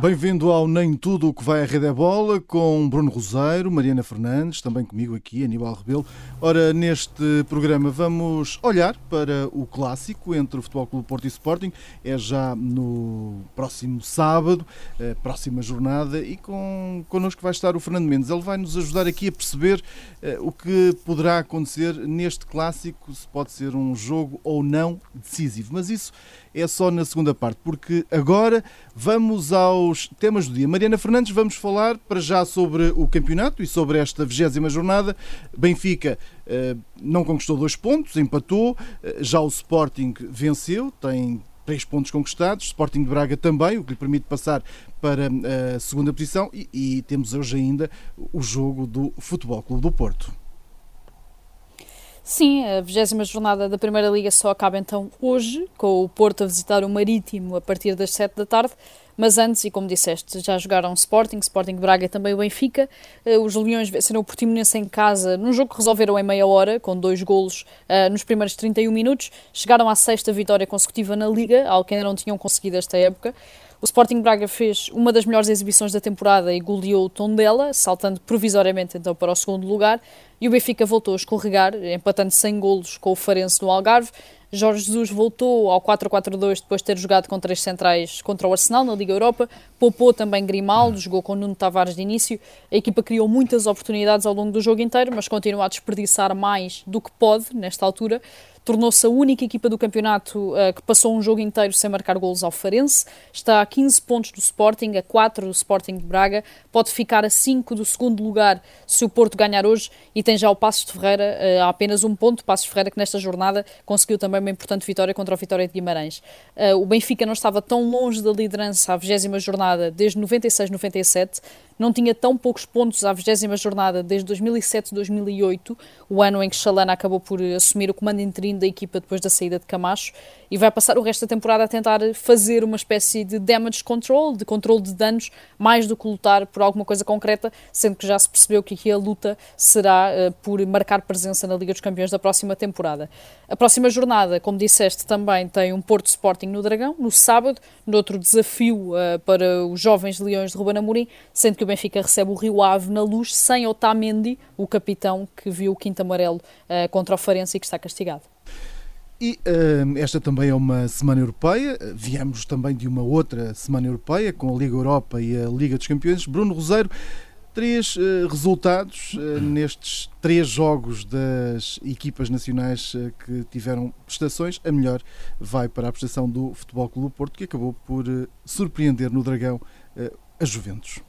Bem-vindo ao Nem Tudo o que vai à Rede é Bola com Bruno Roseiro, Mariana Fernandes, também comigo aqui, Aníbal Rebelo. Ora, neste programa vamos olhar para o clássico entre o Futebol Clube Porto e Sporting. É já no próximo sábado, próxima jornada, e com, connosco vai estar o Fernando Mendes. Ele vai nos ajudar aqui a perceber uh, o que poderá acontecer neste clássico, se pode ser um jogo ou não decisivo. Mas isso é só na segunda parte, porque agora vamos aos temas do dia. Mariana Fernandes, vamos falar para já sobre o campeonato e sobre esta vigésima jornada. Benfica eh, não conquistou dois pontos, empatou, eh, já o Sporting venceu, tem três pontos conquistados, Sporting de Braga também, o que lhe permite passar para eh, a segunda posição e, e temos hoje ainda o jogo do Futebol Clube do Porto. Sim, a 20 jornada da Primeira Liga só acaba então hoje, com o Porto a visitar o Marítimo a partir das 7 da tarde. Mas antes, e como disseste, já jogaram Sporting, Sporting Braga e também o Benfica. Eh, os Leões venceram o Portimonense em casa num jogo que resolveram em meia hora, com dois golos uh, nos primeiros 31 minutos. Chegaram à sexta vitória consecutiva na Liga, algo que ainda não tinham conseguido esta época. O Sporting Braga fez uma das melhores exibições da temporada e goleou o Tondela, saltando provisoriamente então para o segundo lugar. E o Benfica voltou a escorregar, empatando sem golos com o Farense no Algarve. Jorge Jesus voltou ao 4-4-2 depois de ter jogado com três centrais contra o Arsenal na Liga Europa. Poupou também Grimaldo, jogou com Nuno Tavares de início. A equipa criou muitas oportunidades ao longo do jogo inteiro, mas continua a desperdiçar mais do que pode nesta altura tornou-se a única equipa do campeonato uh, que passou um jogo inteiro sem marcar golos ao Farense. Está a 15 pontos do Sporting, a 4 do Sporting de Braga. Pode ficar a 5 do segundo lugar se o Porto ganhar hoje e tem já o Passos de Ferreira uh, a apenas um ponto. Passos de Ferreira que nesta jornada conseguiu também uma importante vitória contra o Vitória de Guimarães. Uh, o Benfica não estava tão longe da liderança à 20 jornada desde 96-97 não tinha tão poucos pontos à 20 jornada desde 2007-2008, o ano em que Chalana acabou por assumir o comando interino da equipa depois da saída de Camacho, e vai passar o resto da temporada a tentar fazer uma espécie de damage control, de controle de danos, mais do que lutar por alguma coisa concreta, sendo que já se percebeu que aqui a luta será uh, por marcar presença na Liga dos Campeões da próxima temporada. A próxima jornada, como disseste, também tem um Porto Sporting no Dragão, no sábado, no outro desafio uh, para os jovens Leões de Ruben Amorim, sendo que o Benfica recebe o Rio Ave na luz, sem Otamendi, o capitão que viu o quinto amarelo uh, contra o Farense e que está castigado. E uh, esta também é uma semana europeia. Viemos também de uma outra semana europeia com a Liga Europa e a Liga dos Campeões. Bruno Roseiro, três uh, resultados uh, nestes três jogos das equipas nacionais que tiveram prestações. A melhor vai para a prestação do Futebol Clube Porto, que acabou por surpreender no Dragão a Juventus.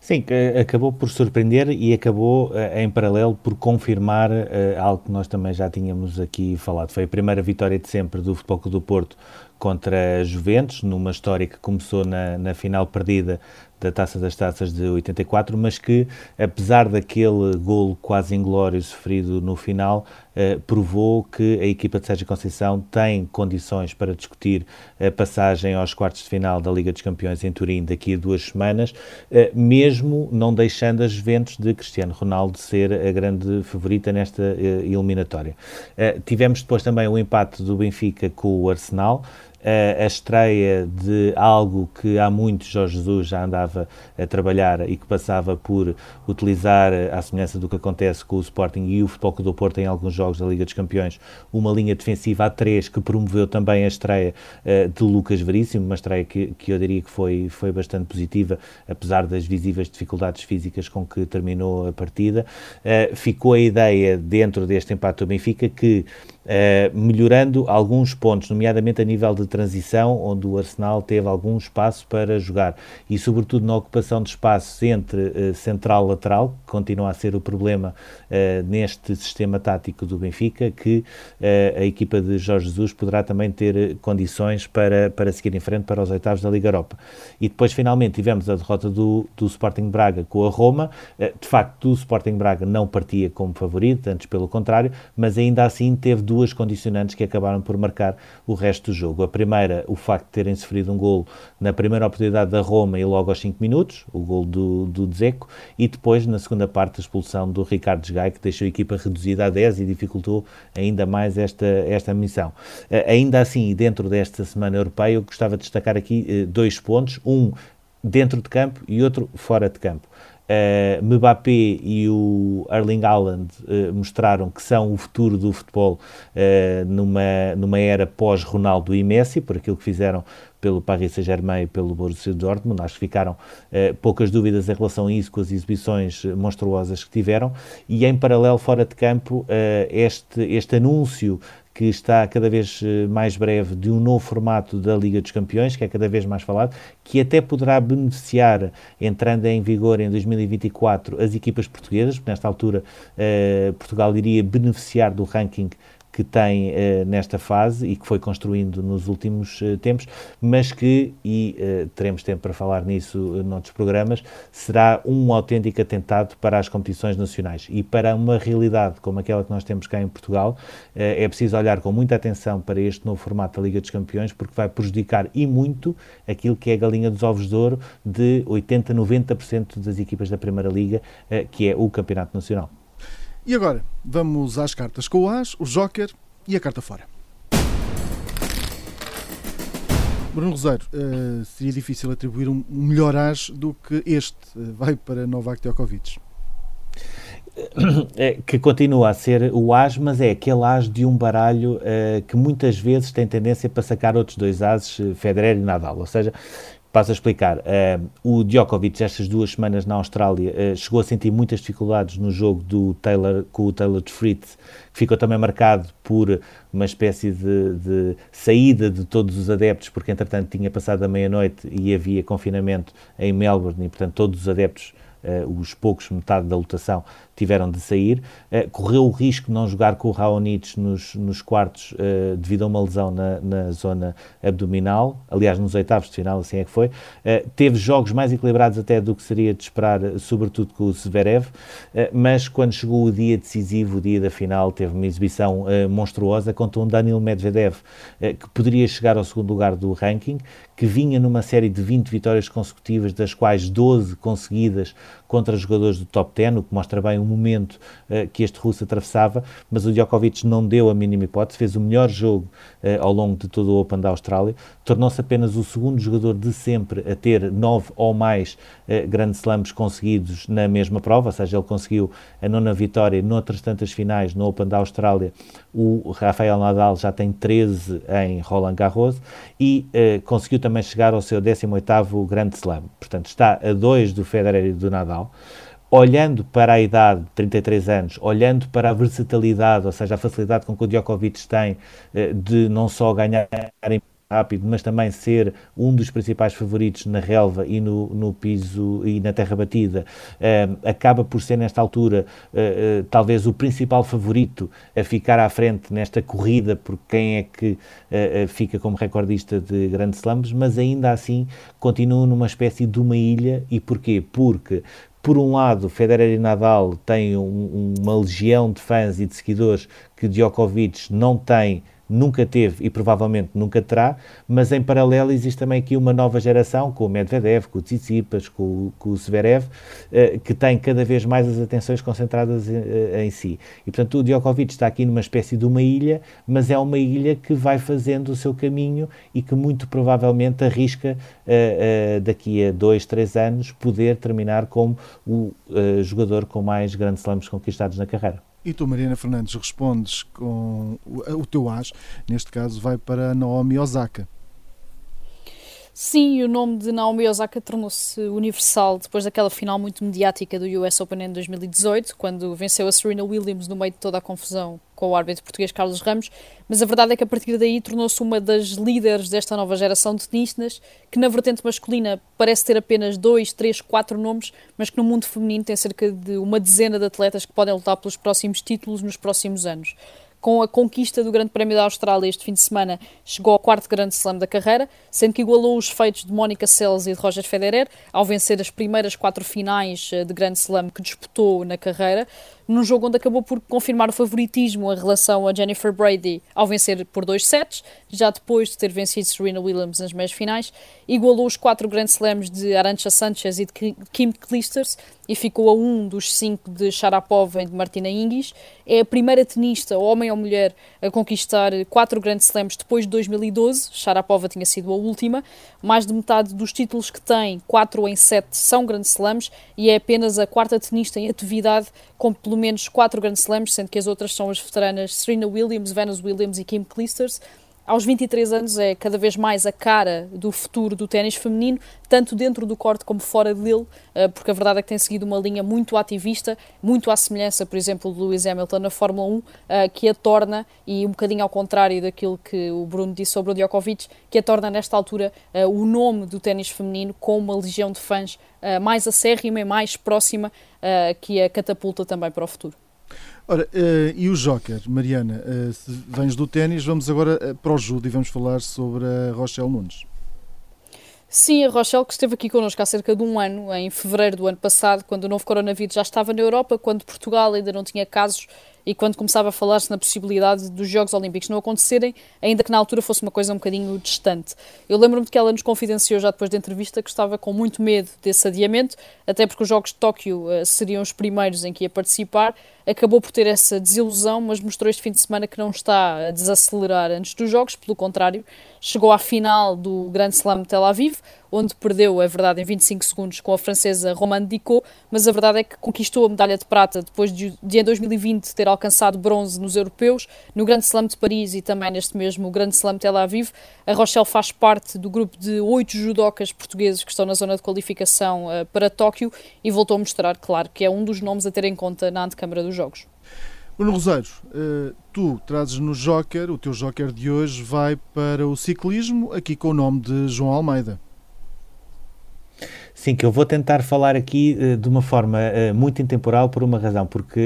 Sim, acabou por surpreender e acabou eh, em paralelo por confirmar eh, algo que nós também já tínhamos aqui falado. Foi a primeira vitória de sempre do Futebol Clube do Porto contra a Juventus, numa história que começou na, na final perdida da Taça das Taças de 84, mas que, apesar daquele golo quase inglório sofrido no final, eh, provou que a equipa de Sérgio Conceição tem condições para discutir a passagem aos quartos de final da Liga dos Campeões em Turim daqui a duas semanas, eh, mesmo não deixando as Juventus de Cristiano Ronaldo ser a grande favorita nesta eh, eliminatória. Eh, tivemos depois também o empate do Benfica com o Arsenal, a estreia de algo que há muito Jorge Jesus já andava a trabalhar e que passava por utilizar, à semelhança do que acontece com o Sporting e o Futebol Clube do Porto em alguns jogos da Liga dos Campeões, uma linha defensiva a três que promoveu também a estreia uh, de Lucas Veríssimo, uma estreia que, que eu diria que foi, foi bastante positiva, apesar das visíveis dificuldades físicas com que terminou a partida. Uh, ficou a ideia, dentro deste empate do Benfica, que uh, melhorando alguns pontos, nomeadamente a nível de transição, onde o Arsenal teve algum espaço para jogar e, sobretudo, na ocupação de espaços entre uh, central-lateral, que continua a ser o problema uh, neste sistema tático do Benfica, que a equipa de Jorge Jesus poderá também ter condições para, para seguir em frente para os oitavos da Liga Europa. E depois, finalmente, tivemos a derrota do, do Sporting Braga com a Roma. De facto, o Sporting Braga não partia como favorito, antes pelo contrário, mas ainda assim teve duas condicionantes que acabaram por marcar o resto do jogo. A primeira, o facto de terem sofrido um golo na primeira oportunidade da Roma e logo aos 5 minutos, o golo do, do Dzeko, e depois, na segunda parte, a expulsão do Ricardo Gai, que deixou a equipa reduzida a 10 e dificultou ainda mais esta, esta missão. Ainda assim, dentro desta semana europeia, eu gostava de destacar aqui eh, dois pontos, um dentro de campo e outro fora de campo. Uh, Mbappé e o Erling Haaland uh, mostraram que são o futuro do futebol uh, numa, numa era pós-Ronaldo e Messi, por aquilo que fizeram pelo Paris Saint-Germain e pelo Borussia Dortmund. Acho que ficaram poucas dúvidas em relação a isso, com as exibições monstruosas que tiveram. E em paralelo, fora de campo, este, este anúncio que está cada vez eh, mais breve de um novo formato da Liga dos Campeões, que é cada vez mais falado, que até poderá beneficiar, entrando em vigor em 2024, as equipas portuguesas, porque nesta altura eh, Portugal iria beneficiar do ranking que tem uh, nesta fase e que foi construindo nos últimos uh, tempos, mas que, e uh, teremos tempo para falar nisso noutros programas, será um autêntico atentado para as competições nacionais. E para uma realidade como aquela que nós temos cá em Portugal, é preciso olhar com muita atenção para este novo formato da Liga dos Campeões, porque vai prejudicar e muito aquilo que é a galinha dos ovos de ouro de 80, 90% das equipas da Primeira Liga, que é o Campeonato Nacional. E agora, vamos às cartas com o As, o Joker e a carta fora. Bruno Rosário, uh, seria difícil atribuir um melhor As do que este. Uh, vai para Novak Djokovic. É, que continua a ser o as, mas é aquele as de um baralho uh, que muitas vezes tem tendência para sacar outros dois ases, Federer e Nadal. Ou seja, Passo a explicar. Uh, o Djokovic, estas duas semanas na Austrália, uh, chegou a sentir muitas dificuldades no jogo do Taylor, com o Taylor de Fritz, que ficou também marcado por uma espécie de, de, saída de todos os adeptos, porque entretanto tinha passado a meia-noite e havia confinamento em Melbourne, e portanto todos os adeptos, uh, os poucos, metade da lotação, tiveram de sair. Uh, correu o risco de não jogar com o Raonic nos, nos quartos uh, devido a uma lesão na, na, zona abdominal, aliás, nos oitavos de final, assim é que foi. Uh, teve jogos mais equilibrados até do que seria de esperar, sobretudo com o Zverev, mas quando chegou o dia decisivo, o dia da final, teve uma exibição monstruosa contra um Daniel Medvedev, que poderia chegar ao segundo lugar do ranking, que vinha numa série de 20 vitórias consecutivas, das quais 12 conseguidas contra jogadores do top 10, o que mostra bem o momento uh, que este russo atravessava, mas o Djokovic não deu a mínima hipótese, fez o melhor jogo uh, ao longo de todo o Open da Austrália, tornou-se apenas o segundo jogador de sempre a ter nove ou mais uh, Grand Slams conseguidos na mesma prova, ou seja, ele conseguiu a nona vitória noutras tantas finais no Open da Austrália, o Rafael Nadal já tem 13 em Roland Garros e conseguiu também chegar ao seu 18º Grand Slam, portanto está a dois do Federer e do Nadal, olhando para a idade, 33 anos, olhando para a versatilidade, ou seja, a facilidade com que o Djokovic tem eh, de não só ganhar rápido, mas também ser um dos principais favoritos na relva e no, no piso e na terra batida, uh, acaba por ser nesta altura uh, talvez o principal favorito a ficar à frente nesta corrida, por quem é que fica como recordista de grandes slams, mas ainda assim continua numa espécie de uma ilha. E porquê? Porque por um lado, Federer e Nadal têm um, uma legião de fãs e de seguidores que Djokovic não tem nunca teve e provavelmente nunca terá, mas em paralelo existe também aqui uma nova geração, com o Medvedev, com o Tsitsipas, com, com o Zverev, eh, que tem cada vez mais as atenções concentradas em, eh, em, si. E, portanto, o Djokovic está aqui numa espécie de uma ilha, mas é uma ilha que vai fazendo o seu caminho e que muito provavelmente arrisca uh, daqui a dois, três anos poder terminar como o jogador com mais grandes slams conquistados na carreira. E tu, Mariana Fernandes, respondes com o, teu as, neste caso vai para Naomi Osaka. Sim, o nome de Naomi Osaka tornou-se universal depois daquela final muito mediática do US Open em 2018, quando venceu a Serena Williams no meio de toda a confusão com o árbitro português Carlos Ramos, mas a verdade é que a partir daí tornou-se uma das líderes desta nova geração de tenistas, que na vertente masculina parece ter apenas dois, três, quatro nomes, mas que no mundo feminino tem cerca de uma dezena de atletas que podem lutar pelos próximos títulos nos próximos anos com a conquista do Grande Prémio da Austrália este fim de semana, chegou ao quarto Grande Slam da carreira, sendo que igualou os feitos de Mónica Seles e de Roger Federer, ao vencer as primeiras quatro finais eh, de Grande Slam que disputou na carreira, num jogo onde acabou por confirmar o favoritismo em relação a Jennifer Brady ao vencer por dois sets, já depois de ter vencido Serena Williams nas meias finais, igualou os quatro Grand Slams de Arantxa Sanchez e de Kim Clijsters e ficou a um dos cinco de Sharapova e de Martina Hingis. É a primeira tenista, homem ou mulher, a conquistar quatro Grand Slams depois de 2012. Sharapova tinha sido a última. Mais de metade dos títulos que tem, quatro em sete, são Grand Slams e é apenas a quarta tenista em atividade com pelo menos quatro Grand Slams, sendo que as outras são as veteranas Serena Williams, Venus Williams e Kim Clijsters. Aos 23 anos é cada vez mais a cara do futuro do ténis feminino, tanto dentro do corte como fora dele, eh, porque a verdade é que tem seguido uma linha muito ativista, muito à semelhança, por exemplo, de Lewis Hamilton na Fórmula 1, eh, que a torna, e um bocadinho ao contrário daquilo que o Bruno disse sobre o Djokovic, que a torna nesta altura eh, o nome do ténis feminino com uma legião de fãs mais acérrima e mais próxima, que a catapulta também para o futuro. Ora, uh, e o Joker, Mariana, uh, se vens do ténis, vamos agora uh, para o judo e vamos falar sobre a Rochelle Nunes. Sim, a Rochelle que esteve aqui connosco há cerca de um ano, em fevereiro do ano passado, quando o novo coronavírus já estava na Europa, quando Portugal ainda não tinha casos e quando começava a falar-se na possibilidade dos Jogos Olímpicos não acontecerem, ainda que na altura fosse uma coisa um bocadinho distante. Eu lembro-me de que ela nos confidenciou já depois da entrevista que estava com muito medo desse adiamento, até porque os Jogos de Tóquio uh, seriam os primeiros em que ia participar. Acabou por ter essa desilusão, mas mostrou este fim de semana que não está a desacelerar antes dos Jogos, pelo contrário, chegou à final do Grand Slam de Tel Aviv, onde perdeu, é verdade, em 25 segundos com a francesa Romane Dicot, mas a verdade é que conquistou a medalha de prata depois de, de em 2020 ter alcançado bronze nos europeus, no Grande Slam de Paris e também neste mesmo Grande Slam de Tel Aviv. A Rochelle faz parte do grupo de oito judocas portugueses que estão na zona de qualificação uh, para Tóquio e voltou a mostrar, claro, que é um dos nomes a ter em conta na antecâmara dos Jogos. Bruno Rosário, uh, tu trazes no Joker, o teu Joker de hoje vai para o ciclismo, aqui com o nome de João Almeida. Sim, que eu vou tentar falar aqui uh, de uma forma uh, muito intemporal por uma razão, porque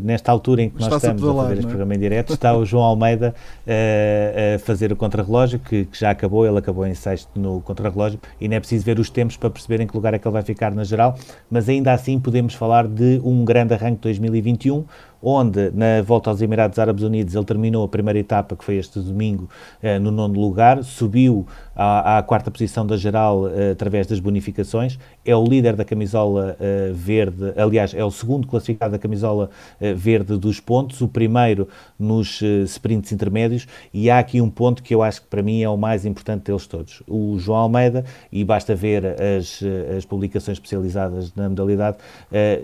uh, nesta altura em que nós estamos a, pedalar, a fazer este é? programa em direto, está o João Almeida a fazer o contrarrelógio, que, que, já acabou, ele acabou em sexto no contrarrelógio, e não é preciso ver os tempos para perceber em que lugar é que ele vai ficar na geral, mas ainda assim podemos falar de um grande arranque 2021, onde na volta aos Emirados Árabes Unidos ele terminou a primeira etapa, que foi este domingo, eh, no nono lugar, subiu à, à quarta posição da geral eh, através das bonificações, é o líder da camisola eh, verde, aliás, é o segundo classificado da camisola verde dos pontos, o primeiro nos sprints intermédios, e há aqui um ponto que eu acho que para mim é o mais importante deles todos. O João Almeida, e basta ver as, as publicações especializadas na modalidade,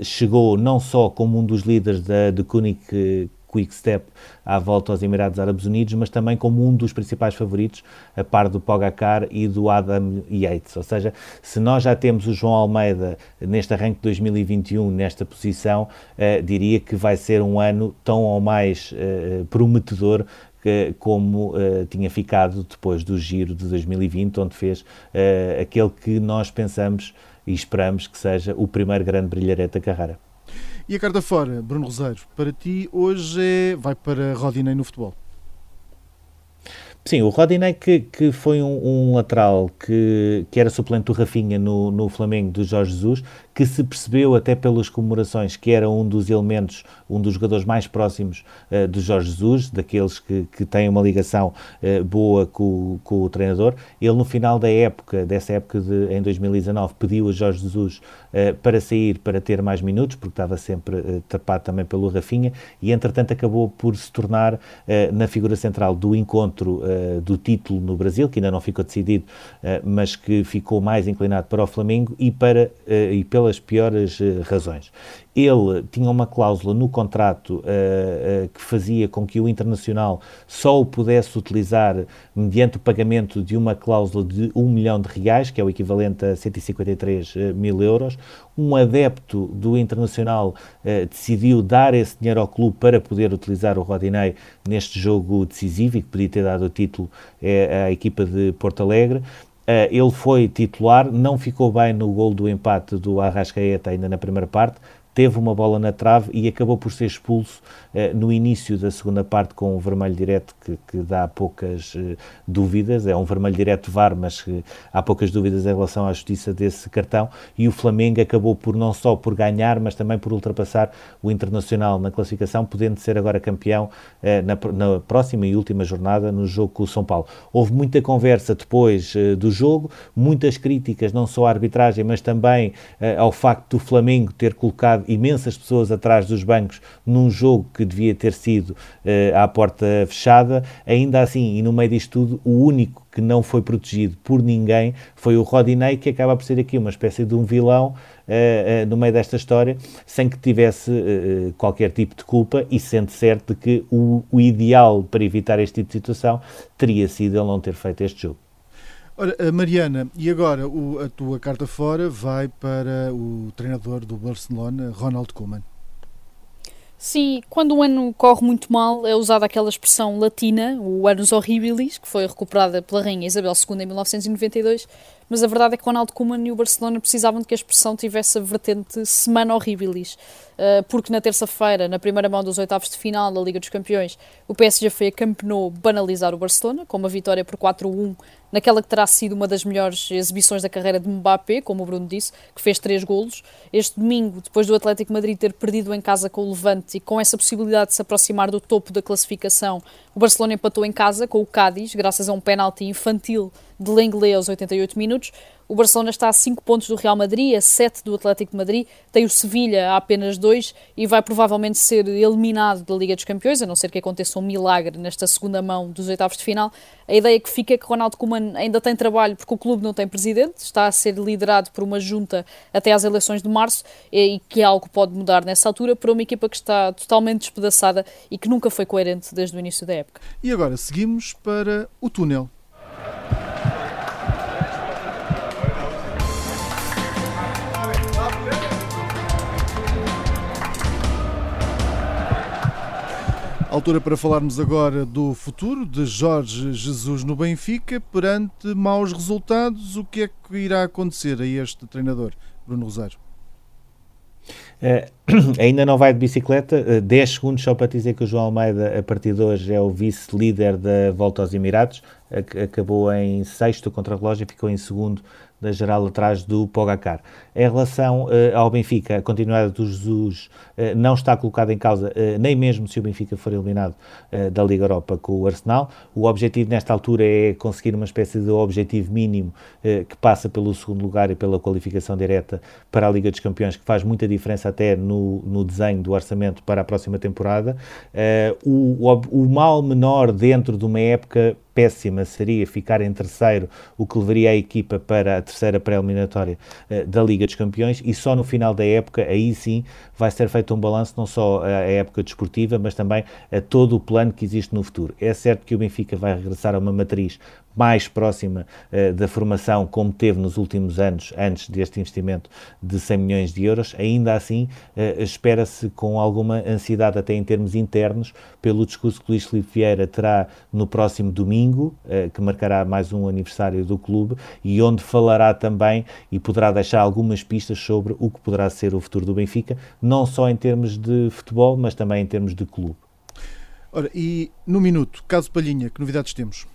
chegou não só como um dos líderes da, de Kunik Quick Step à volta aos Emirados Árabes Unidos, mas também como um dos principais favoritos, a par do Pogacar e do Adam Yates. Ou seja, se nós já temos o João Almeida neste arranque de 2021 nesta posição, uh, diria que vai ser um ano tão ou mais uh, prometedor como uh, tinha ficado depois do giro de 2020, onde fez uh, aquele que nós pensamos e esperamos que seja o primeiro grande brilharete da carreira. E a carta fora, Bruno Rosário, para ti hoje é, vai para Rodinei no futebol. Sim, o Rodinei que, que foi um, um, lateral que, que era suplente do Rafinha no, no Flamengo do Jorge Jesus, que se percebeu até pelas comemorações que era um dos elementos, um dos jogadores mais próximos uh, do Jorge Jesus, daqueles que, que têm uma ligação uh, boa com, com, o treinador. Ele no final da época, dessa época de, em 2019, pediu a Jorge Jesus uh, para sair para ter mais minutos, porque estava sempre tapado também pelo Rafinha, e entretanto acabou por se tornar na figura central do encontro do título no Brasil, que ainda não ficou decidido, mas que ficou mais inclinado para o Flamengo e, para, e pela pelas piores uh, razões. Ele tinha uma cláusula no contrato uh, que fazia com que o Internacional só o pudesse utilizar mediante o pagamento de uma cláusula de 1 milhão de reais, que é o equivalente a 153 mil euros. Um adepto do Internacional decidiu dar esse dinheiro ao clube para poder utilizar o Rodinei neste jogo decisivo e que podia ter dado o título à equipa de Porto Alegre. Uh, ele foi titular, não ficou bem no gol do empate do Arrascaeta ainda na primeira parte, teve uma bola na trave e acabou por ser expulso eh, no início da segunda parte com um vermelho direto que, que dá poucas eh, dúvidas. É um vermelho direto VAR, mas que há poucas dúvidas em relação à justiça desse cartão. E o Flamengo acabou por não só por ganhar, mas também por ultrapassar o Internacional na classificação, podendo ser agora campeão eh, na, na, próxima e última jornada no jogo com o São Paulo. Houve muita conversa depois do jogo, muitas críticas, não só à arbitragem, mas também ao facto do Flamengo ter colocado imensas pessoas atrás dos bancos num jogo que devia ter sido uh, à porta fechada. Ainda assim, e no meio disto tudo, o único que não foi protegido por ninguém foi o Rodinei, que acaba por ser aqui uma espécie de um vilão uh, uh, no meio desta história, sem que tivesse uh, qualquer tipo de culpa e sendo certo que o, o, ideal para evitar este tipo de situação teria sido ele não ter feito este jogo. Ora, Mariana, e agora o, a tua carta fora vai para o treinador do Barcelona, Ronald Koeman. Sim, quando um ano corre muito mal, é usada aquela expressão latina, o annus horribilis, que foi recuperada pela Rainha Isabel II em 1992, mas a verdade é que Ronaldo Koeman e o Barcelona precisavam de que a expressão tivesse a vertente semana horribilis, eh, porque na terça-feira, na primeira mão dos oitavos de final da Liga dos Campeões, o PSG foi a banalizar o Barcelona, com uma vitória por 4-1 naquela que terá sido uma das melhores exibições da carreira de Mbappé, como o Bruno disse, que fez três golos. Este domingo, depois do Atlético Madrid ter perdido em casa com o Levante e com essa possibilidade de se aproximar do topo da classificação, o Barcelona empatou em casa com o Cádiz, graças a um penalti infantil de Lenglet aos 88 minutos. O Barcelona está a 5 pontos do Real Madrid, a 7 do Atlético de Madrid, tem o Sevilha a apenas 2 e vai provavelmente ser eliminado da Liga dos Campeões, a não ser que aconteça um milagre nesta segunda mão dos oitavos de final. A ideia que fica é que Ronaldo Koeman ainda tem trabalho porque o clube não tem presidente, está a ser liderado por uma junta até às eleições de março e que algo pode mudar nessa altura para uma equipa que está totalmente despedaçada e que nunca foi coerente desde o início da época. E agora seguimos para o túnel. Altura para falarmos agora do futuro de Jorge Jesus no Benfica. Perante maus resultados, o que é que irá acontecer a este treinador, Bruno Rosário? Uh, ainda não vai de bicicleta, uh, eh, 10 segundos só para dizer que o João Almeida, a partir de hoje, é o vice-líder da Volta aos Emirados. acabou em sexto contra a relógio, ficou em segundo da geral atrás do Pogacar. Em relação uh, ao Benfica, a continuidade do Jesus uh, não está colocada em causa, uh, nem mesmo se o Benfica for eliminado da Liga Europa com o Arsenal. O objetivo nesta altura é conseguir uma espécie de objetivo mínimo que passa pelo segundo lugar e pela qualificação direta para a Liga dos Campeões, que faz muita diferença até no, no desenho do orçamento para a próxima temporada. O, o, o mal menor dentro de uma época péssima seria ficar em terceiro, o que levaria a equipa para a terceira pré-eliminatória uh, da Liga dos Campeões e só no final da época, aí sim, vai ser feito um balanço não só à época desportiva, mas também a todo o plano que existe no futuro. É certo que o Benfica vai regressar a uma matriz mais próxima uh, da formação como teve nos últimos anos, antes deste investimento de 100 milhões de euros, ainda assim uh, espera-se com alguma ansiedade até em termos internos pelo discurso que Luís Filipe Vieira terá no próximo domingo, uh, que marcará mais um aniversário do clube e onde falará também e poderá deixar algumas pistas sobre o que poderá ser o futuro do Benfica, não só em termos de futebol, mas também em termos de clube. Ora, e no minuto, caso Palhinha, que novidades temos?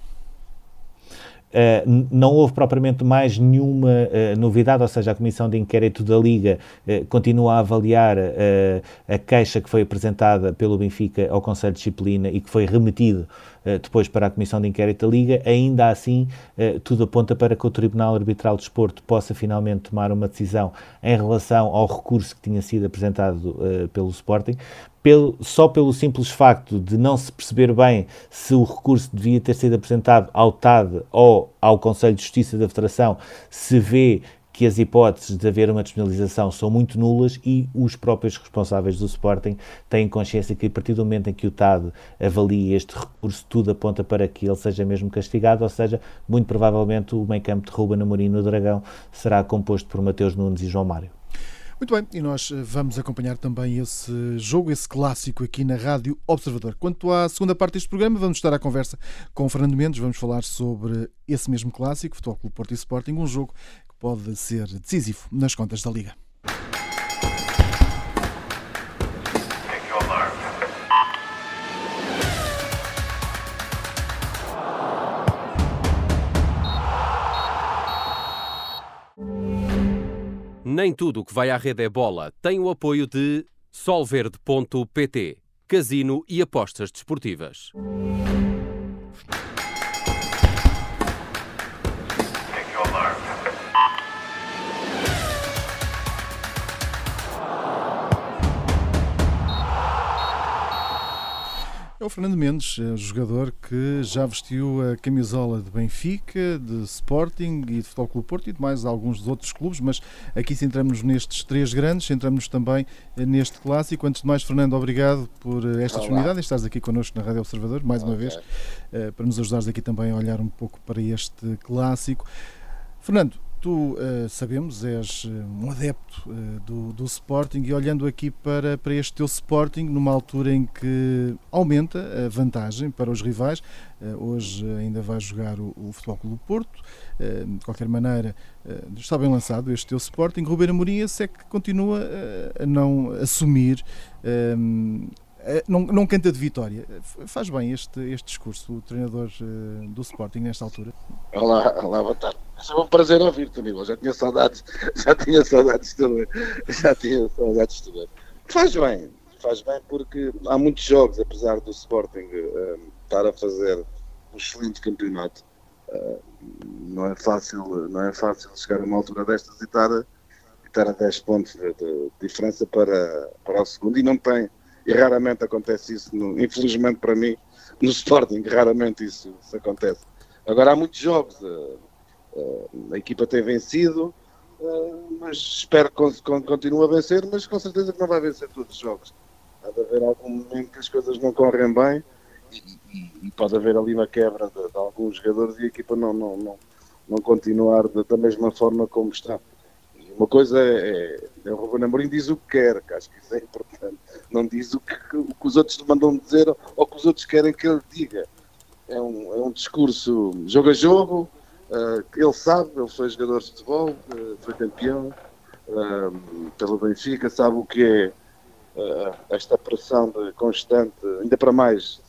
Uh, não houve propriamente mais nenhuma uh, novidade, ou seja, a Comissão de Inquérito da Liga uh, continua a avaliar a queixa que foi apresentada pelo Benfica ao Conselho de Disciplina e que foi remetido depois para a Comissão de Inquérito da Liga. Ainda assim, tudo aponta para que o Tribunal Arbitral de Desporto possa finalmente tomar uma decisão em relação ao recurso que tinha sido apresentado pelo Sporting, pelo, só pelo simples facto de não se perceber bem se o recurso devia ter sido apresentado ao TAD ou ao Conselho de Justiça da Federação, se vê que as hipóteses de haver uma despenalização são muito nulas e os próprios responsáveis do Sporting têm consciência que a partir do momento em que o TAD avalia este recurso, tudo aponta para que ele seja mesmo castigado, ou seja, muito provavelmente o meio campo de Ruben Amorim no Dragão será composto por Mateus Nunes e João Mário. Muito bem, e nós eh, vamos acompanhar também esse jogo, esse clássico aqui na Rádio Observador. Quanto à segunda parte deste programa, vamos estar à conversa com o Fernando Mendes, vamos falar sobre esse mesmo clássico, Futebol Clube Porto e Sporting, um jogo pode ser decisivo nas contas da Liga. Nem tudo o que vai à rede é bola tem o apoio de Solverde.pt, casino e apostas desportivas. É o Fernando Mendes, é jogador que já vestiu a camisola de Benfica, de Sporting e de Futebol Clube Porto e de mais alguns dos outros clubes, mas aqui centramos nestes três grandes, centramos também neste clássico. Antes de mais, Fernando, obrigado por esta Olá. disponibilidade e estás aqui connosco na Rádio Observador, mais okay. uma vez, eh, para nos ajudares aqui também a olhar um pouco para este clássico. Fernando, Tu, uh, sabemos, és eh, um adepto uh, do, do, Sporting e olhando aqui para, para este teu Sporting, numa altura em que aumenta a vantagem para os rivais, uh, hoje ainda vai jogar o, o Futebol Clube do Porto, de qualquer maneira está bem lançado este teu Sporting, Rubeiro Amorim é que continua a não assumir não, não canta de vitória. Faz bem este, este discurso, o treinador uh, do Sporting, nesta altura? Olá, olá, boa tarde. É um prazer ouvir-te, amigo. Já tinha saudades, já tinha saudades de ver. Já tinha saudades de ver. Faz bem, faz bem porque há muitos jogos, apesar do Sporting estar a fazer um excelente campeonato. Uh, não é fácil, não é fácil chegar a uma altura destas e estar, estar a 10 pontos de, de diferença para, para o segundo e não tem e raramente acontece isso, no, infelizmente para mim, no Sporting, raramente isso, isso acontece. Agora há muitos jogos, uh, uh, a equipa tem vencido, uh, mas espero que continue a vencer, mas com certeza que não vai vencer todos os jogos. Há de haver algum momento que as coisas não correm bem e, e, e pode haver ali uma quebra de, de, alguns jogadores e a equipa não, não, não, não continuar de, da mesma forma como está. Uma coisa é, é, é o Ruben Amorim diz o que quer, que acho que isso é importante. Não diz o que, o que os outros lhe mandam dizer ou que os outros querem que ele diga. É um, é um discurso jogo a jogo, uh, ele sabe, ele foi jogador de futebol, uh, foi campeão uh, pelo Benfica, sabe o que é esta pressão constante, ainda para mais,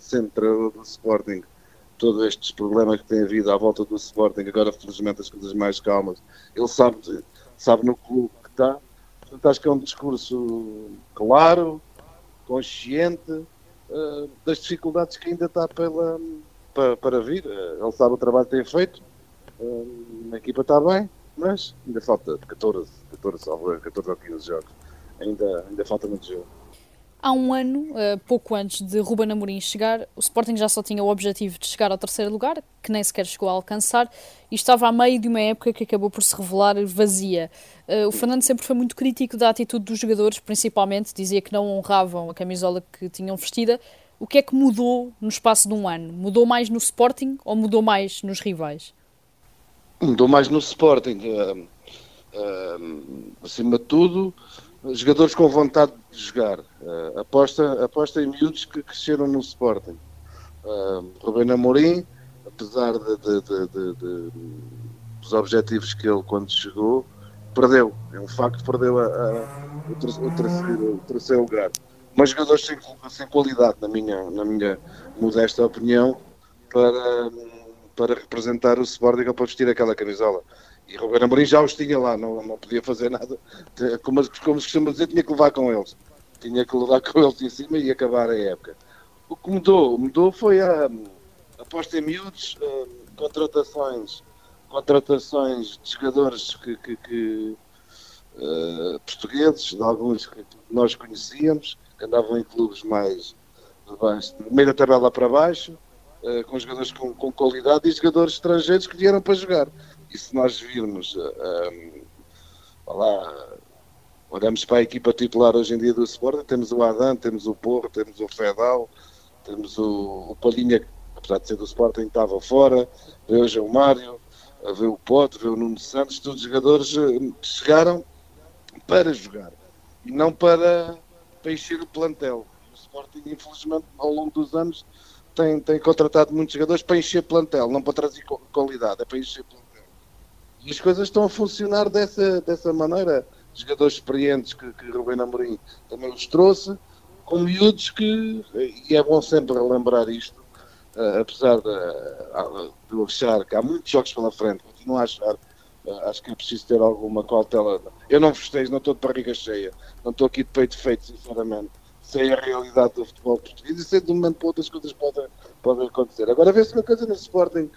centro do Sporting, todos estes problemas que tem havido à volta do Sporting, agora felizmente as coisas mais calmas, ele sabe sabe no clube que está. Portanto, acho que é um discurso claro, consciente uh, das dificuldades que ainda está pela, para, para vir. Uh, ele sabe o trabalho que tem feito, uh, a equipa está bem, mas ainda falta 14, 14, 14 ou 15 jogos. Ainda, ainda falta muito jogo. Há um ano, uh, pouco antes de Ruben Amorim chegar, o Sporting já só tinha o objetivo de chegar ao terceiro lugar, que nem sequer chegou a alcançar, e estava a meio de uma época que acabou por se revelar vazia. Uh, o Fernando sempre foi muito crítico da atitude dos jogadores, principalmente, dizia que não honravam a camisola que tinham vestida. O que é que mudou no espaço de um ano? Mudou mais no Sporting ou mudou mais nos rivais? Mudou mais no Sporting. Uh, acima de tudo, jogadores com vontade de jogar. Uh, aposta, aposta em miúdos que cresceram no Sporting. Uh, Rubén Amorim, apesar de, de, de, dos objetivos que ele quando chegou, perdeu. É um facto, perdeu a, a, o, terceiro, o, terceiro, lugar. Mas jogadores sem, sem qualidade, na minha, na minha modesta opinião, para, para representar o Sporting ou para vestir aquela camisola. E Ruben Amorim já os tinha lá, não, não podia fazer nada. Como, como se costuma dizer, tinha que levar com eles. Tinha que levar com eles em cima e acabar a época. O que mudou? Mudou foi a, a aposta em miúdos, uh, contratações, contratações de jogadores que, que, que uh, portugueses, de alguns que nós conhecíamos, que andavam em clubes mais de baixo, meio da tabela para baixo, uh, com jogadores com, com qualidade e jogadores estrangeiros que vieram para jogar E se nós virmos, um, lá, olhamos para a equipa titular hoje em dia do Sporting, temos o Adam, temos o Porro, temos o Fedal, temos o, o Palhinha, que apesar de ser do Sporting, estava fora, veio hoje o Mário, veio o Pote, veio o Nuno Santos, todos os jogadores eh, chegaram para jogar e não para, para encher o plantel. O Sporting, infelizmente, ao longo dos anos, tem, tem contratado muitos jogadores para encher plantel, não para trazer qualidade, é para encher plantel. E as coisas estão a funcionar dessa, dessa maneira. Jogadores experientes que, que Rubén Amorim também os trouxe, com miúdos que, e é bom sempre relembrar isto, uh, apesar de, uh, de eu achar que há muitos jogos pela frente, continuo a achar, uh, acho que é preciso ter alguma cautela. Eu não festejo, não estou de barriga cheia, não estou aqui de peito feito, sinceramente. Sei a realidade do futebol português e sei de um momento para outras coisas podem, podem acontecer. Agora vê-se uma coisa no Sporting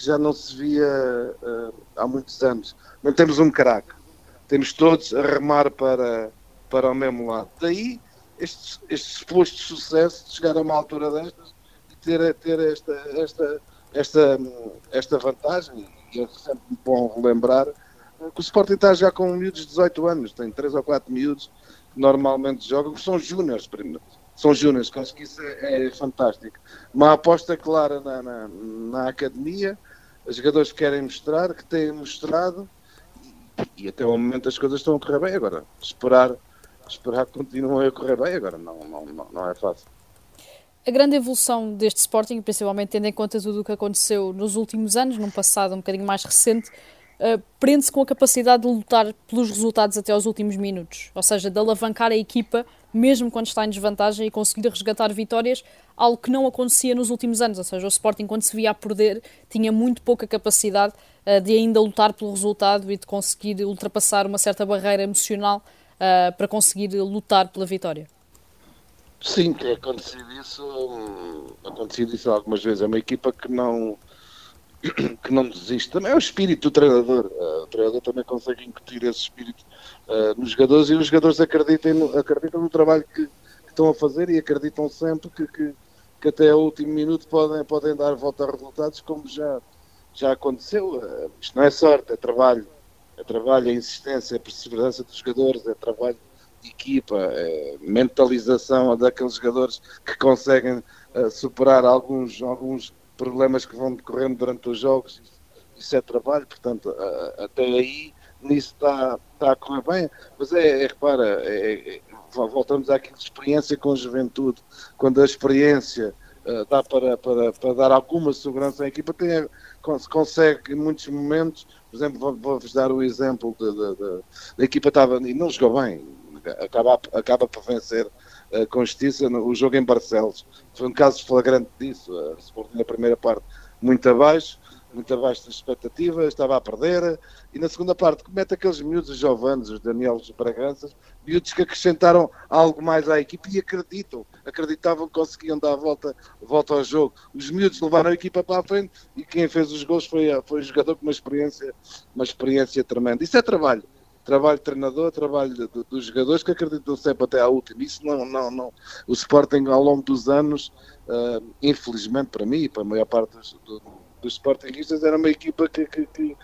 que já não se via uh, há muitos anos. Não temos um craque. Temos todos a remar para, para o mesmo lado. Daí este, este suposto sucesso de chegar a uma altura destas e ter, ter esta, esta, esta, esta vantagem, e é sempre bom relembrar, que o Sporting está já com miúdos de 18 anos, tem 3 ou 4 miúdos que normalmente jogam, que são júniores, são júniores, acho que isso é, é fantástico. Uma aposta clara na, na, na, academia, os jogadores querem mostrar, que têm mostrado, e, até o momento as coisas estão a correr bem. Agora, esperar esperar que continuem a correr bem, agora não, não, não, não é fácil. A grande evolução deste Sporting, principalmente tendo em conta tudo o que aconteceu nos últimos anos, num passado um bocadinho mais recente, uh, prende-se com a capacidade de lutar pelos resultados até aos últimos minutos, ou seja, de alavancar a equipa mesmo quando está em desvantagem e conseguir resgatar vitórias, algo que não acontecia nos últimos anos, ou seja, o Sporting quando se via a perder tinha muito pouca capacidade uh, de ainda lutar pelo resultado e de conseguir ultrapassar uma certa barreira emocional uh, para conseguir lutar pela vitória. Sim, tem acontecido isso, acontecido isso algumas vezes. É uma equipa que não que não desiste. Também é o espírito do treinador. Uh, o treinador também consegue incutir esse espírito uh, nos jogadores e os jogadores acreditam no, acreditam no trabalho que, que, estão a fazer e acreditam sempre que, que, que até o último minuto podem, podem dar volta a resultados, como já, já aconteceu. Uh, isto não é sorte, é trabalho é trabalho, é insistência, é perseverança dos jogadores, é trabalho de equipa, é mentalização daqueles jogadores que conseguem uh, superar alguns, alguns problemas que vão decorrendo durante os jogos. Isso, isso é trabalho, portanto, até aí nisso está, está a correr bem. Mas é, é repara, é, é, voltamos àquilo de experiência com juventude, quando a experiência uh, dá para, para, para dar alguma segurança à equipa, tem, consegue em muitos momentos por exemplo, vou-vos dar o exemplo da equipa estava e não jogou bem, acaba, acaba por vencer uh, com justiça no, o jogo em Barcelos. Foi um caso flagrante disso. A Sporting na primeira parte muito abaixo, muito abaixo das expectativas, estava a perder, e na segunda parte comete aqueles miúdos, os Jovanes, os Danielos, os Braganças, miúdos que acrescentaram algo mais à equipe e acreditam, acreditavam que conseguiam dar a volta, volta ao jogo. Os miúdos levaram a equipa para a frente e quem fez os gols foi, foi o jogador com uma experiência, uma experiência tremenda. Isso é trabalho. Trabalho de treinador, trabalho dos jogadores que acreditam sempre até à última. Isso não, não, não. O Sporting ao longo dos anos, uh, infelizmente para mim e para a maior parte dos, do, dos Sportingistas, era uma equipa que, que, que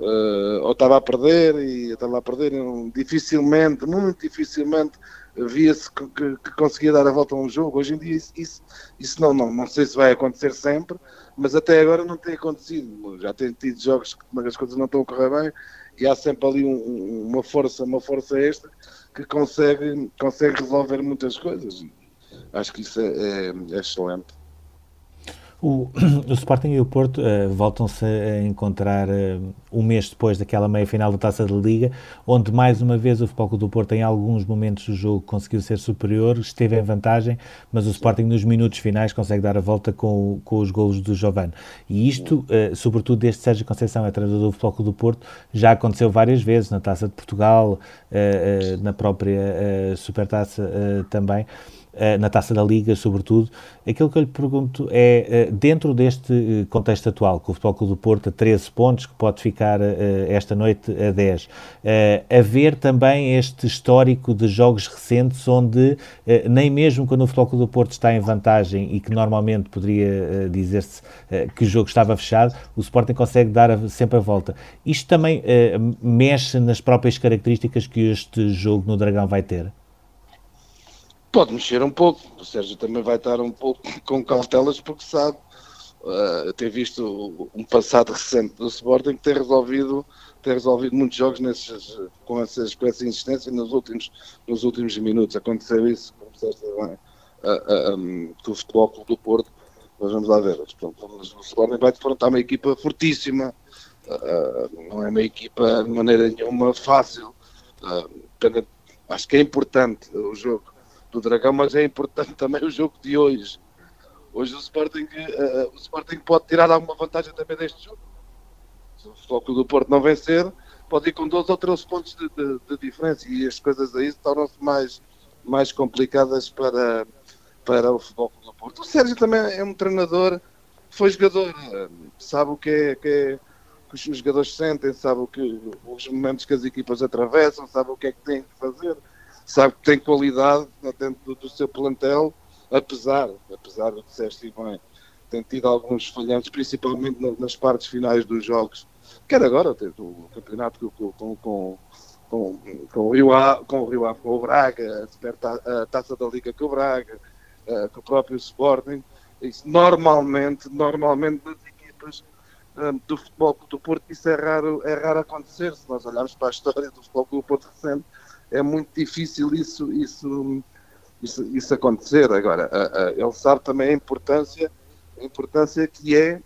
uh, ou estava a perder e estava a perder dificilmente, muito dificilmente via-se que, que, que, conseguia dar a volta a um jogo. Hoje em dia isso, isso, isso, não, não, não sei se vai acontecer sempre, mas até agora não tem acontecido. Já tem tido jogos que as coisas não estão a correr bem e há sempre ali um, uma força, uma força extra que consegue, consegue resolver muitas coisas. Acho que isso é, é, é excelente. O, o, Sporting e o Porto uh, voltam-se a encontrar uh, um mês depois daquela meia-final da Taça da Liga, onde mais uma vez o Futebol do Porto em alguns momentos do jogo conseguiu ser superior, esteve em vantagem, mas o Sporting nos minutos finais consegue dar a volta com, com os golos do Giovane. E isto, uh, sobretudo desde Sérgio Conceição, é treinador do Futebol do Porto, já aconteceu várias vezes, na Taça de Portugal, na própria Supertaça também. Na Taça da Liga, sobretudo. Aquilo que eu lhe pergunto é, dentro deste contexto atual, com o Futebol Clube do Porto a 13 pontos, que pode ficar esta noite a 10, haver também este histórico de jogos recentes onde nem mesmo quando o Futebol Clube do Porto está em vantagem e que normalmente poderia dizer-se que o jogo estava fechado, o Sporting consegue dar sempre a volta. Isto também mexe nas próprias características que este jogo no Dragão vai ter? Pode mexer um pouco. O Sérgio também vai estar um pouco com cautelas porque sabe uh, ter visto um passado recente do Sporting que tem resolvido, tem resolvido muitos jogos nesses, com, essas, com essa insistência nos últimos, nos últimos minutos. Aconteceu isso, como disseste bem, uh, um, com o Futebol Clube do Porto. Nós vamos lá ver. Portanto, o Sporting vai defrontar uma equipa fortíssima. Uh, não é uma equipa de maneira nenhuma fácil. Uh, acho que é importante o jogo do Dragão, mas é importante também o jogo de hoje. Hoje o Sporting, uh, o Sporting pode tirar alguma vantagem também deste jogo. Se o Futebol do Porto não vencer, pode ir com 12 ou 13 pontos de, de, de diferença e as coisas aí tornam-se mais, mais complicadas para, para o Futebol do Porto. O Sérgio também é um treinador, foi jogador, sabe o que é, que é que os jogadores sentem, sabe o que, os momentos que as equipas atravessam, sabe o que é que têm que fazer, sabe que tem qualidade dentro do, seu plantel, apesar, apesar do que disseste bem, tem tido alguns falhantes, principalmente nas partes finais dos jogos, quer agora, o campeonato com, com, com, com, com, o Rio Ave, com o Rio Ave, com o Braga, a taça da Liga com o Braga, eh, com o próprio Sporting, isso normalmente, normalmente nas equipas do Futebol do Porto, isso é raro, é raro acontecer. Se nós olharmos para a história do Futebol do Porto recente, é muito difícil isso, isso, isso, isso acontecer. Agora, ele sabe também a importância, a importância que é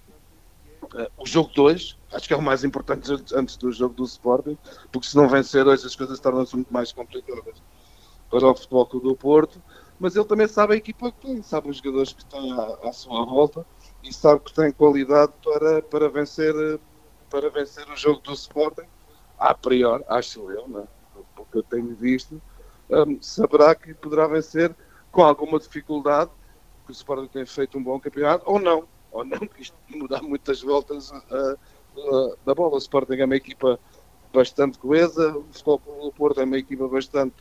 o jogo 2, acho que é o mais importante antes do jogo do Sporting, porque se não vencer hoje as coisas tornam-se muito mais complicadas para o Futebol Clube do Porto, mas ele também sabe a equipa que tem, sabe os jogadores que têm à, à sua volta e sabe que tem qualidade para, para, vencer, para vencer o jogo do Sporting, a priori, acho eu, né? Porque eu tenho visto, um, saberá que poderá vencer com alguma dificuldade, porque o Sporting tem feito um bom campeonato, ou não, ou não, que isto muda muitas voltas uh, uh, da bola. O Sporting é uma equipa bastante coesa, o Futebol do Porto é uma equipa bastante,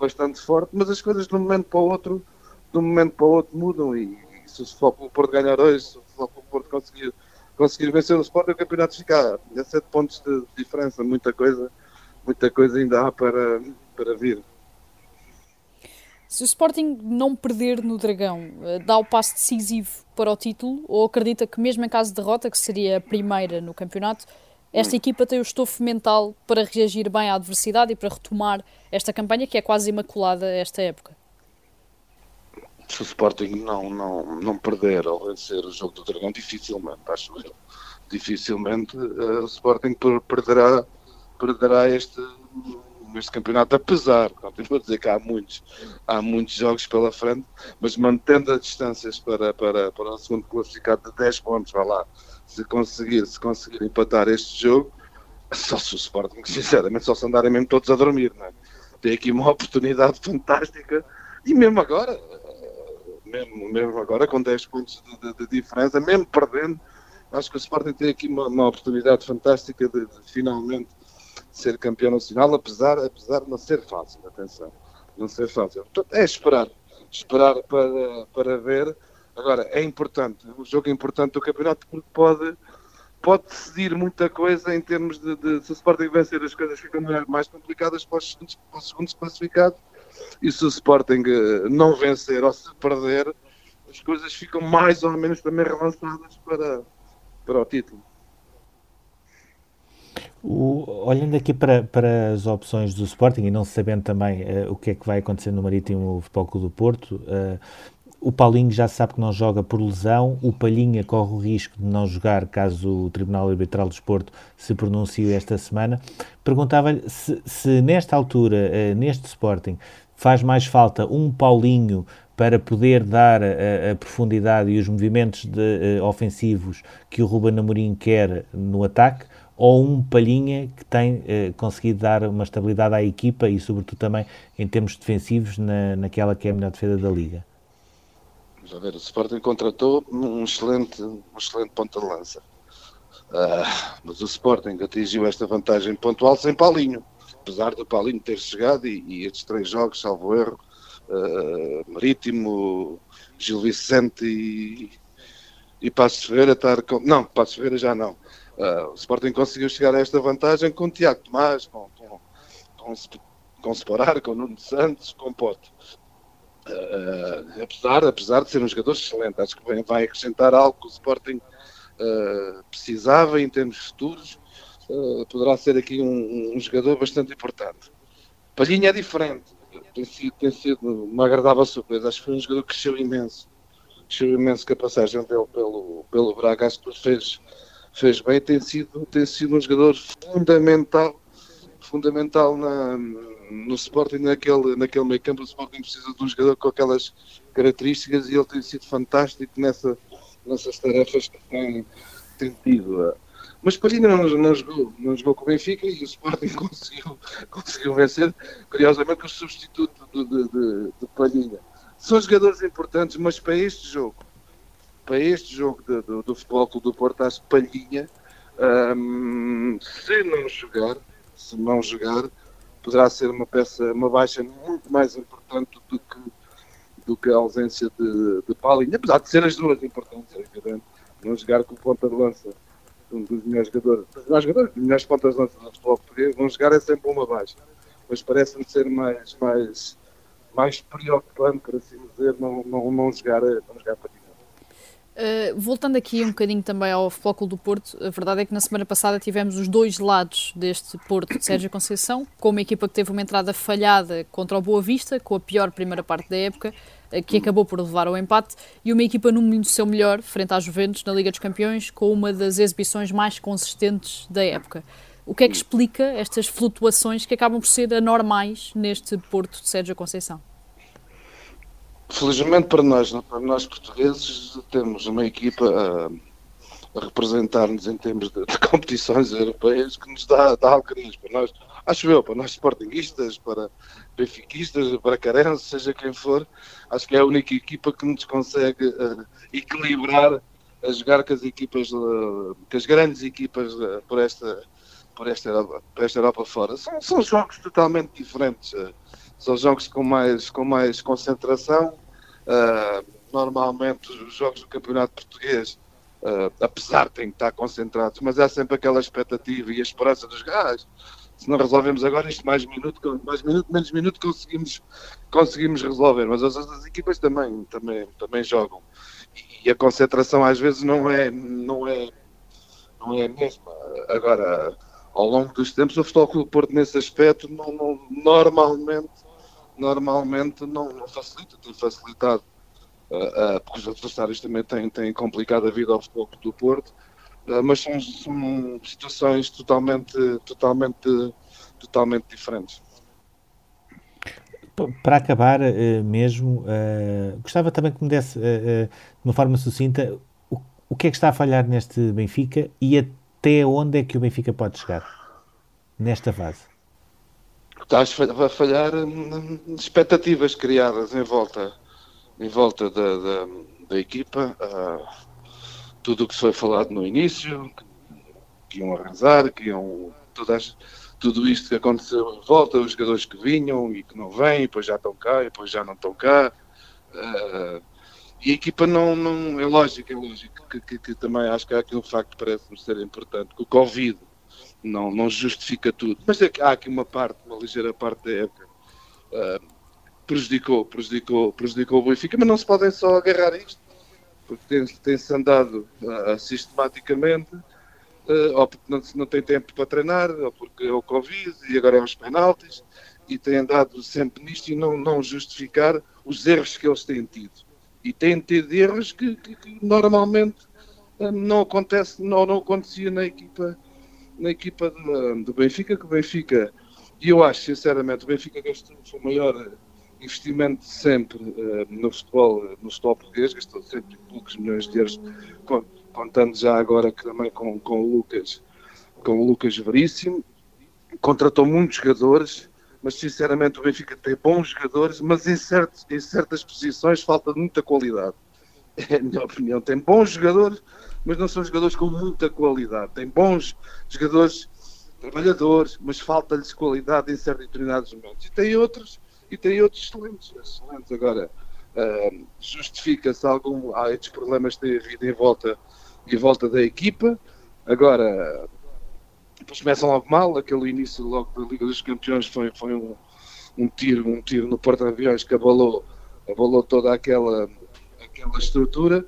bastante forte, mas as coisas de um momento para o outro, de um momento para o outro mudam. E, se o Futebol Porto ganhar hoje, se o Futebol Porto conseguir, conseguir vencer o Sport, o campeonato fica a 7 pontos de diferença, muita coisa, muita coisa ainda há para, para vir. Se o Sporting não perder no Dragão, eh, dá o passo decisivo para o título ou acredita que mesmo em caso de derrota, que seria a primeira no campeonato, esta hum. equipa tem o estofo mental para reagir bem à adversidade e para retomar esta campanha que é quase imaculada esta época? se o Sporting não, não, não perder ou vencer o jogo do Dragão, dificilmente, acho eu, dificilmente uh, o Sporting perderá, perderá este, este campeonato, apesar, continuo a dizer que há muitos, há muitos jogos pela frente, mas mantendo as distâncias para, para, para o segundo classificado de 10 pontos, vai lá, se conseguir, se conseguir empatar este jogo, só se o Sporting, sinceramente, só se andarem mesmo todos a dormir, não é? Tem aqui uma oportunidade fantástica e mesmo agora, mesmo, mesmo agora com 10 pontos de, de, de, diferença, mesmo perdendo, acho que o Sporting tem aqui uma, uma oportunidade fantástica de, de, finalmente ser campeão nacional, apesar, apesar de não ser fácil, atenção, não ser fácil. Portanto, é esperar, esperar para, para ver. Agora, é importante, o jogo é importante do campeonato porque pode, pode decidir muita coisa em termos de, de se o Sporting vencer as coisas ficam mais complicadas para os, para os segundos classificados e se o Sporting eh, não vencer ou se perder, as coisas ficam mais ou menos também relançadas para, para o título. O, olhando aqui para, para as opções do Sporting e não sabendo também uh, o que é que vai acontecer no Marítimo Futebol Clube do Porto, uh, o Paulinho já sabe que não joga por lesão, o Palhinha corre o risco de não jogar caso o Tribunal Arbitral do Desporto se pronuncie esta semana. Perguntava-lhe se, se, nesta altura, uh, neste Sporting, faz mais falta um Paulinho para poder dar a, a profundidade e os movimentos de, uh, ofensivos que o Ruben Amorim quer no ataque, ou um Palhinha que tem eh, conseguido dar uma estabilidade à equipa e, sobretudo, também em termos defensivos na, naquela que é a melhor defesa da Liga? Vamos ver, o Sporting contratou um excelente, um excelente ponta de lança. Uh, mas o Sporting atingiu esta vantagem pontual sem Paulinho. Apesar do Paulinho ter chegado e, e estes três jogos, salvo erro, uh, Marítimo, Gil Vicente e, e Passos Ferreira estar com... Não, Passos Ferreira já não. Uh, o Sporting conseguiu chegar a esta vantagem com Tiago Tomás, com, com, com, com Sporar, com Nuno Santos, com Pote. Uh, apesar, apesar de ser um jogador excelente, acho que vai acrescentar algo que o Sporting uh, precisava em termos futuros, poderá ser aqui um, um, jogador bastante importante. Palhinha é diferente, tem sido, tem sido uma agradável surpresa, acho que foi um jogador que cresceu imenso, cresceu imenso que a passagem dele pelo, pelo Braga, acho que fez, fez bem, tem sido, tem sido um jogador fundamental, fundamental na no Sporting, naquele, naquele meio campo, o Sporting precisa de um jogador com aquelas características e ele tem sido fantástico nessa, nessas tarefas que tem, tem tido. Mas Palhinha não, não, jogou, não jogou com o Benfica e o Sporting conseguiu, conseguiu vencer, curiosamente, com o substituto de, de, de, de Palhinha. São jogadores importantes, mas para este jogo, para este jogo de, do, do Futebol Clube do Porto, que Palhinha, hum, se não jogar, se não jogar, poderá ser uma peça, uma baixa muito mais importante do que, do que a ausência de, de Paulinho, apesar de ser as duas importantes, é evidente. Não jogar com ponta de lança, um dos melhores jogadores, dos melhores jogadores, dos melhores pontas de lança do futebol português, não jogar é sempre uma baixa. Mas parece-me ser mais, mais, mais preocupante, por assim dizer, não, não, não jogar, não jogar para Uh, voltando aqui um bocadinho também ao Futebol Clube do Porto, a verdade é que na semana passada tivemos os dois lados deste Porto de Sérgio Conceição, com uma equipa que teve uma entrada falhada contra o Boa Vista, com a pior primeira parte da época, uh, que acabou por levar ao empate, e uma equipa no seu melhor, frente à Juventus, na Liga dos Campeões, com uma das exibições mais consistentes da época. O que é que explica estas flutuações que acabam por ser anormais neste Porto de Sérgio Conceição? Felizmente para nós, para nós portugueses, temos uma equipa a, a representar-nos em termos de, de, competições europeias que nos dá, dá para nós, acho eu, para nós sportinguistas, para benfiquistas, para carenses, seja quem for, acho que é a única equipa que nos consegue uh, equilibrar a jogar com as equipas, uh, com as grandes equipas uh, por esta por esta Europa, por esta Europa fora. São, são jogos totalmente diferentes. São jogos com mais, com mais concentração, Uh, normalmente os jogos do Campeonato Português, uh, apesar de estar concentrados, mas há sempre aquela expectativa e a esperança dos gajos. Se não resolvemos agora isto mais minuto, mais minuto, menos minuto conseguimos, conseguimos resolver. Mas as outras equipas também, também, também jogam. E a concentração às vezes não é, não é, não é a mesma. Agora, ao longo dos tempos, o Futebol Clube Porto nesse aspecto não, não normalmente normalmente não, não facilita, tem facilitado, uh, uh, porque os adversários também têm, têm complicado a vida ao futebol do Porto, uh, mas são, são, situações totalmente, totalmente, totalmente diferentes. Para acabar mesmo, gostava também que me desse, de uma forma sucinta, o, o que é que está a falhar neste Benfica e até onde é que o Benfica pode chegar nesta fase? Estás a falhar expectativas criadas em volta, em volta da, da, da equipa. Uh, tudo o que foi falado no início, que, iam arrasar, que iam. Todas, tudo isto que aconteceu em volta, os jogadores que vinham e que não vêm, e depois já estão cá, e depois já não estão cá. Uh, e a equipa não, não. É lógico, é lógico que, que, que também acho que há aqui um facto que parece-me ser importante, que o Covid não, não justifica tudo. Mas é há aqui uma parte, uma ligeira parte da época, uh, prejudicou, prejudicou, prejudicou o Benfica, mas não se podem só agarrar a isto, porque tem-se tem andado uh, sistematicamente, uh, ou porque não, não tem tempo para treinar, ou porque é o Covid e agora é os penaltis, e têm andado sempre nisto e não, não justificar os erros que eles têm tido. E têm tido erros que, que, que normalmente não acontece, não, não acontecia na equipa na equipa do Benfica, que o Benfica, e eu acho sinceramente, o Benfica gastou o maior investimento sempre uh, no futebol, no futebol português, gastou sempre poucos milhões de euros, contando já agora que também com, com o Lucas, com o Lucas Veríssimo, contratou muitos jogadores, mas sinceramente o Benfica tem bons jogadores, mas em, certos, em certas posições falta muita qualidade. É a minha opinião. Tem bons jogadores, mas não são jogadores com muita qualidade. Tem bons jogadores trabalhadores, mas falta-lhes qualidade em certos determinados momentos. E tem outros, e tem outros excelentes. excelentes. Agora, uh, justifica-se algum. Há estes problemas que têm havido em volta, em volta da equipa. Agora, depois começam logo mal. Aquele início logo da Liga dos Campeões foi, foi um, um tiro, um tiro no porta-aviões que abalou, abalou toda aquela, aquela estrutura.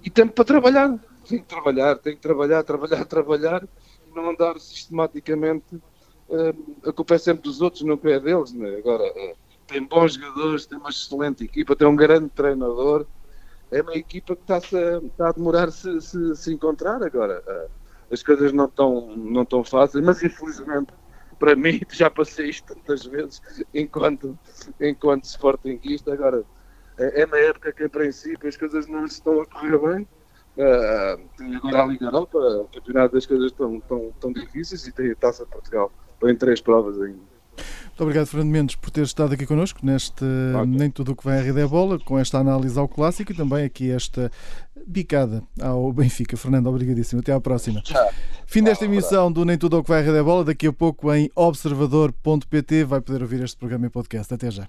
E tempo para trabalhar. Tem que trabalhar, tem que trabalhar, trabalhar, trabalhar não andar sistematicamente. Uh, a culpa é sempre dos outros, não é deles. Né? Agora, uh, tem bons jogadores, tem uma excelente equipa, tem um grande treinador. É uma equipa que está, a demorar se, se, se encontrar agora. Uh, as coisas não estão, não estão fáceis, mas infelizmente para mim já passei isto tantas vezes enquanto, enquanto Sportingista. Agora, é, na época que, em princípio, as coisas não estão a correr bem tem agora a Liga Europa, o campeonato das coisas tão, tão, tão difíceis e tem a Taça de Portugal. Estou em três provas ainda. Muito obrigado, Fernando Mendes, por ter estado aqui connosco neste okay. Nem Tudo o que vai à Rede é Bola, com esta análise ao clássico e também aqui esta bicada ao Benfica. Fernando, obrigadíssimo. Até à próxima. Tchau. Fim desta emissão do Nem Tudo o que vai à Rede é Bola. Daqui a pouco em observador.pt vai poder ouvir este programa em podcast. Até já.